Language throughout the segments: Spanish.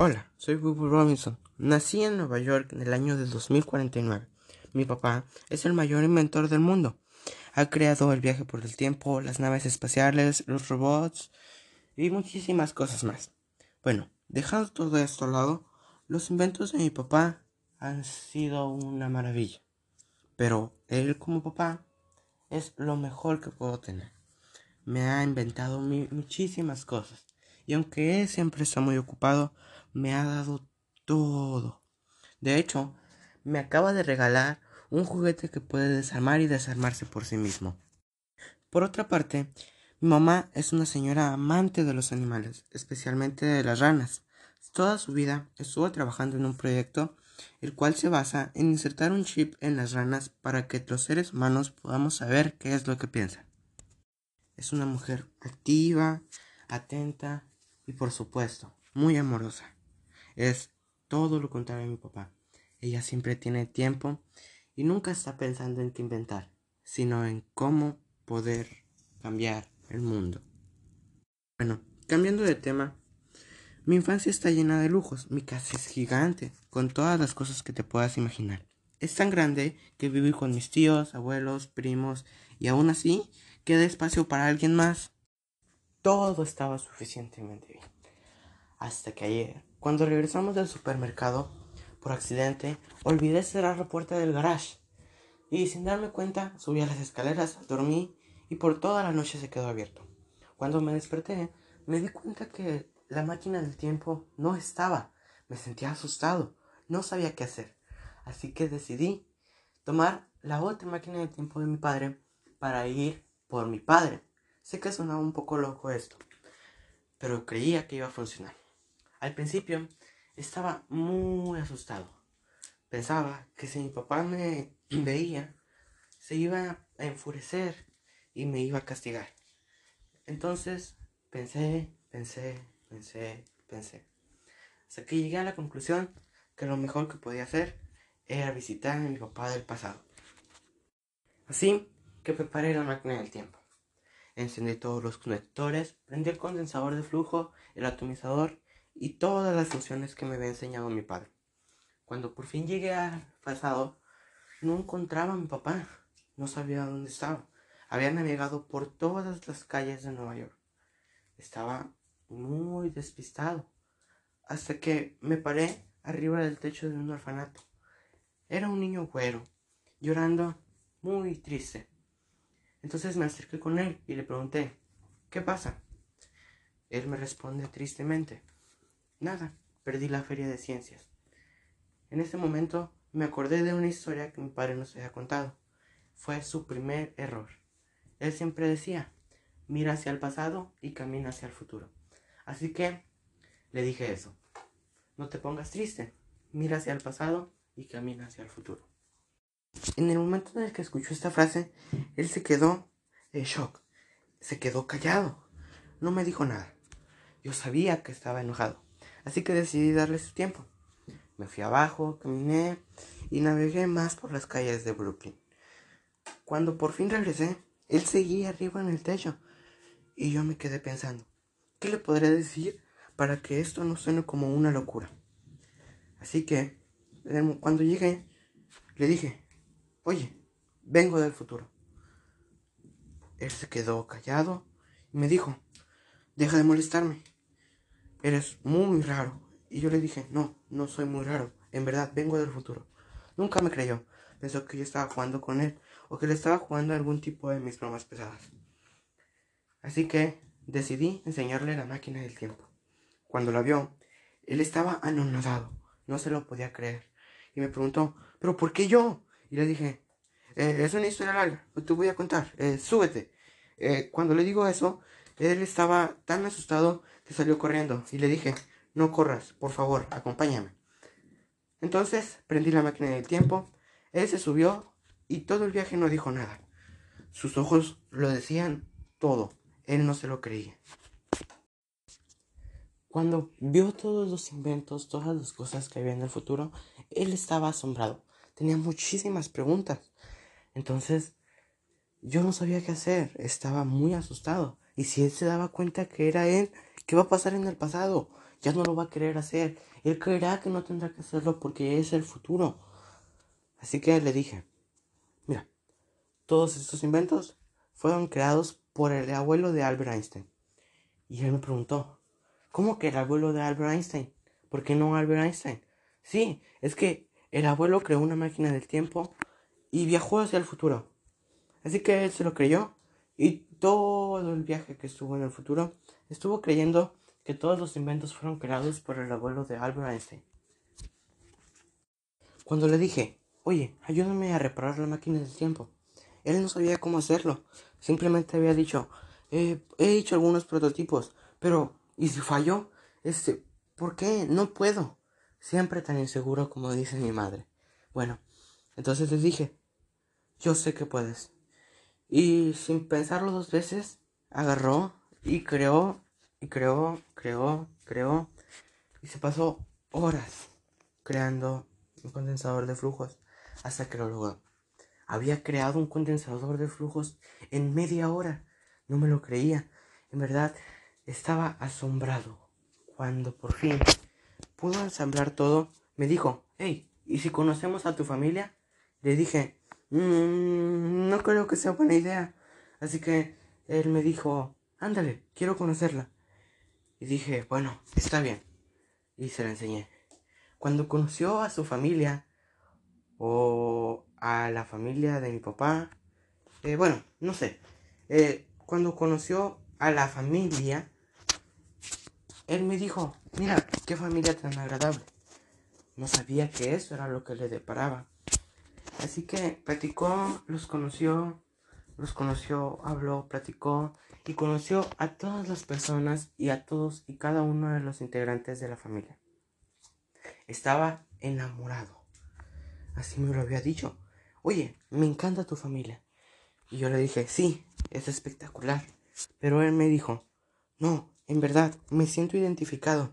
Hola, soy Bubble Robinson. Nací en Nueva York en el año de 2049. Mi papá es el mayor inventor del mundo. Ha creado el viaje por el tiempo, las naves espaciales, los robots y muchísimas cosas más. Bueno, dejando todo esto al lado, los inventos de mi papá han sido una maravilla. Pero él como papá es lo mejor que puedo tener. Me ha inventado muchísimas cosas. Y aunque siempre está muy ocupado, me ha dado todo. De hecho, me acaba de regalar un juguete que puede desarmar y desarmarse por sí mismo. Por otra parte, mi mamá es una señora amante de los animales, especialmente de las ranas. Toda su vida estuvo trabajando en un proyecto el cual se basa en insertar un chip en las ranas para que los seres humanos podamos saber qué es lo que piensa. Es una mujer activa, atenta y por supuesto muy amorosa. Es todo lo contrario a mi papá. Ella siempre tiene tiempo y nunca está pensando en qué inventar, sino en cómo poder cambiar el mundo. Bueno, cambiando de tema, mi infancia está llena de lujos, mi casa es gigante, con todas las cosas que te puedas imaginar. Es tan grande que viví con mis tíos, abuelos, primos, y aún así queda espacio para alguien más. Todo estaba suficientemente bien. Hasta que ayer, cuando regresamos del supermercado, por accidente, olvidé cerrar la puerta del garage. Y sin darme cuenta, subí a las escaleras, dormí y por toda la noche se quedó abierto. Cuando me desperté, me di cuenta que la máquina del tiempo no estaba. Me sentía asustado. No sabía qué hacer. Así que decidí tomar la otra máquina del tiempo de mi padre para ir por mi padre. Sé que sonaba un poco loco esto, pero creía que iba a funcionar. Al principio estaba muy asustado. Pensaba que si mi papá me veía, se iba a enfurecer y me iba a castigar. Entonces pensé, pensé, pensé, pensé. Hasta que llegué a la conclusión que lo mejor que podía hacer era visitar a mi papá del pasado. Así que preparé la máquina del tiempo. Encendí todos los conectores, prendí el condensador de flujo, el atomizador y todas las funciones que me había enseñado mi padre. Cuando por fin llegué al pasado, no encontraba a mi papá. No sabía dónde estaba. Había navegado por todas las calles de Nueva York. Estaba muy despistado, hasta que me paré arriba del techo de un orfanato. Era un niño güero, llorando muy triste. Entonces me acerqué con él y le pregunté, ¿qué pasa? Él me responde tristemente, nada, perdí la feria de ciencias. En ese momento me acordé de una historia que mi padre nos había contado. Fue su primer error. Él siempre decía, mira hacia el pasado y camina hacia el futuro. Así que le dije eso. No te pongas triste. Mira hacia el pasado y camina hacia el futuro. En el momento en el que escuchó esta frase, él se quedó en shock. Se quedó callado. No me dijo nada. Yo sabía que estaba enojado. Así que decidí darle su tiempo. Me fui abajo, caminé y navegué más por las calles de Brooklyn. Cuando por fin regresé, él seguía arriba en el techo y yo me quedé pensando. ¿Qué le podré decir para que esto no suene como una locura? Así que, cuando llegué, le dije, oye, vengo del futuro. Él se quedó callado y me dijo, deja de molestarme. Eres muy raro. Y yo le dije, no, no soy muy raro. En verdad, vengo del futuro. Nunca me creyó. Pensó que yo estaba jugando con él o que le estaba jugando algún tipo de mis bromas pesadas. Así que Decidí enseñarle la máquina del tiempo. Cuando la vio, él estaba anonadado, no se lo podía creer. Y me preguntó, ¿pero por qué yo? Y le dije, eh, es una historia larga, te voy a contar, eh, súbete. Eh, cuando le digo eso, él estaba tan asustado que salió corriendo y le dije, no corras, por favor, acompáñame. Entonces prendí la máquina del tiempo, él se subió y todo el viaje no dijo nada. Sus ojos lo decían todo. Él no se lo creía. Cuando vio todos los inventos, todas las cosas que había en el futuro, él estaba asombrado. Tenía muchísimas preguntas. Entonces, yo no sabía qué hacer. Estaba muy asustado. Y si él se daba cuenta que era él, ¿qué va a pasar en el pasado? ya no lo va a querer hacer. Él creerá que no tendrá que hacerlo porque es el futuro. Así que le dije, mira, todos estos inventos fueron creados por el abuelo de Albert Einstein. Y él me preguntó, ¿cómo que el abuelo de Albert Einstein? ¿Por qué no Albert Einstein? Sí, es que el abuelo creó una máquina del tiempo y viajó hacia el futuro. Así que él se lo creyó y todo el viaje que estuvo en el futuro estuvo creyendo que todos los inventos fueron creados por el abuelo de Albert Einstein. Cuando le dije, oye, ayúdame a reparar la máquina del tiempo, él no sabía cómo hacerlo. Simplemente había dicho, he hecho algunos prototipos, pero ¿y si falló? Este, ¿por qué? No puedo. Siempre tan inseguro como dice mi madre. Bueno, entonces les dije, yo sé que puedes. Y sin pensarlo dos veces, agarró y creó, y creó, creó, creó. Y se pasó horas creando un condensador de flujos hasta que lo logró. Había creado un condensador de flujos en media hora. No me lo creía. En verdad, estaba asombrado. Cuando por fin pudo ensamblar todo, me dijo, hey, ¿y si conocemos a tu familia? Le dije, mmm, no creo que sea buena idea. Así que él me dijo, ándale, quiero conocerla. Y dije, bueno, está bien. Y se la enseñé. Cuando conoció a su familia, o a la familia de mi papá, eh, bueno, no sé, eh, cuando conoció a la familia, él me dijo, mira, qué familia tan agradable. No sabía que eso era lo que le deparaba. Así que platicó, los conoció, los conoció, habló, platicó y conoció a todas las personas y a todos y cada uno de los integrantes de la familia. Estaba enamorado. Así me lo había dicho. Oye, me encanta tu familia. Y yo le dije, sí, es espectacular. Pero él me dijo, no, en verdad, me siento identificado.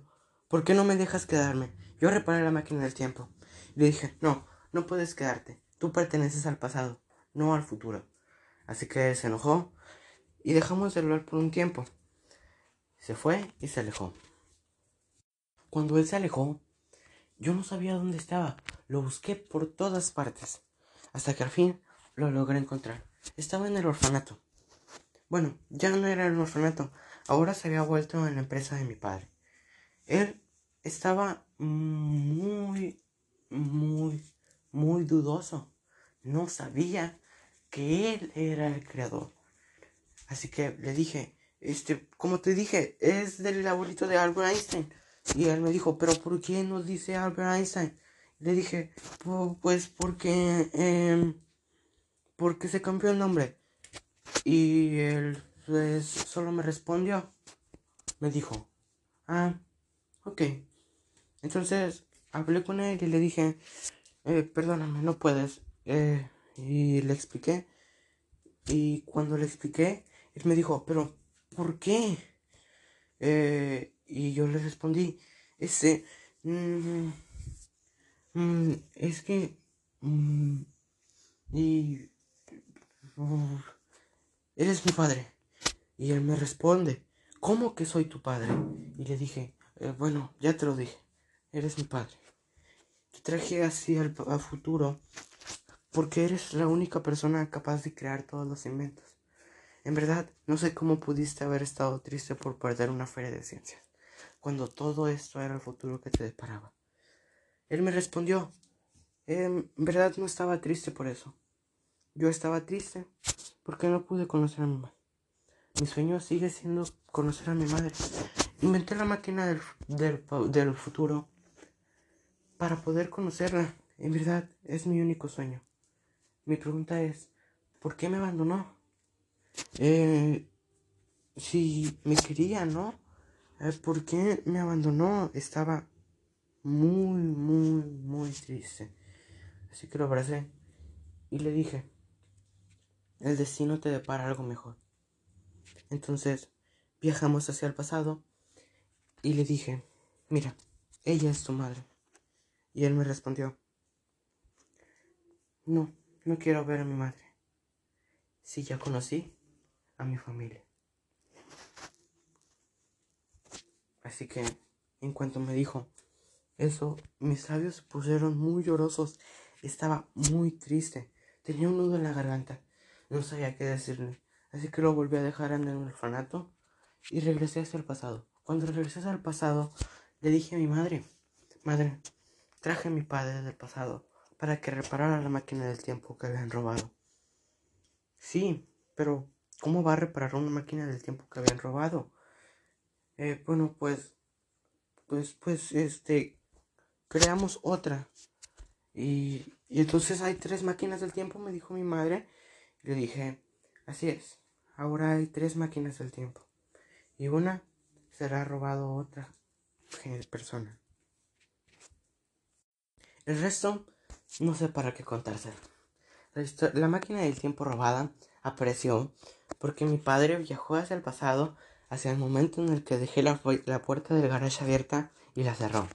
¿Por qué no me dejas quedarme? Yo reparé la máquina del tiempo. le dije, no, no puedes quedarte. Tú perteneces al pasado, no al futuro. Así que se enojó y dejamos de hablar por un tiempo. Se fue y se alejó. Cuando él se alejó, yo no sabía dónde estaba. Lo busqué por todas partes. Hasta que al fin lo logré encontrar. Estaba en el orfanato. Bueno, ya no era el orfanato. Ahora se había vuelto en la empresa de mi padre. Él estaba muy, muy, muy dudoso. No sabía que él era el creador. Así que le dije, este, como te dije, es del abuelito de Albert Einstein. Y él me dijo, pero ¿por qué nos dice Albert Einstein? Le dije, pues porque, eh, porque se cambió el nombre. Y él pues, solo me respondió. Me dijo, ah, ok. Entonces hablé con él y le dije, eh, perdóname, no puedes. Eh, y le expliqué. Y cuando le expliqué, él me dijo, pero ¿por qué? Eh, y yo le respondí, este, mm, mm, es que, mm, y, eres mi padre. Y él me responde, ¿cómo que soy tu padre? Y le dije, eh, bueno, ya te lo dije, eres mi padre. Te traje así al, al futuro porque eres la única persona capaz de crear todos los inventos. En verdad, no sé cómo pudiste haber estado triste por perder una feria de ciencias cuando todo esto era el futuro que te deparaba. Él me respondió, en verdad no estaba triste por eso. Yo estaba triste porque no pude conocer a mi madre. Mi sueño sigue siendo conocer a mi madre. Inventé la máquina del, del, futuro para poder conocerla. En verdad es mi único sueño. Mi pregunta es, ¿por qué me abandonó? Eh, si me quería, ¿no? Eh, ¿Por qué me abandonó? Estaba muy, muy, muy triste. Así que lo abracé y le dije, el destino te depara algo mejor. Entonces viajamos hacia el pasado y le dije, mira, ella es tu madre. Y él me respondió, no, no quiero ver a mi madre. Si ya conocí a mi familia. Así que En cuanto me dijo eso, mis labios se pusieron muy llorosos. Estaba muy triste. Tenía un nudo en la garganta. No sabía qué decirle. Así que lo volví a dejar en el orfanato y regresé hacia el pasado. Cuando regresé hacia el pasado, le dije a mi madre, madre, traje a mi padre del pasado para que reparara la máquina del tiempo que habían robado. Sí, pero ¿cómo va a reparar una máquina del tiempo que habían robado? Eh, bueno, pues, pues, pues, este, creamos otra. Y, y entonces hay tres máquinas del tiempo, me dijo mi madre. Y le dije, así es, ahora hay tres máquinas del tiempo. Y una será robado otra persona. El resto no sé para qué contarse. La, máquina del tiempo robada apareció porque mi padre viajó hacia el pasado, hacia el momento en el que dejé la, la puerta del garage abierta y la cerró.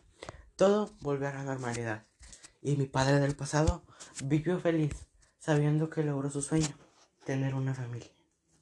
Todo volvió a la normalidad. Y mi padre del pasado vivió feliz, sabiendo que logró su sueño, tener una familia.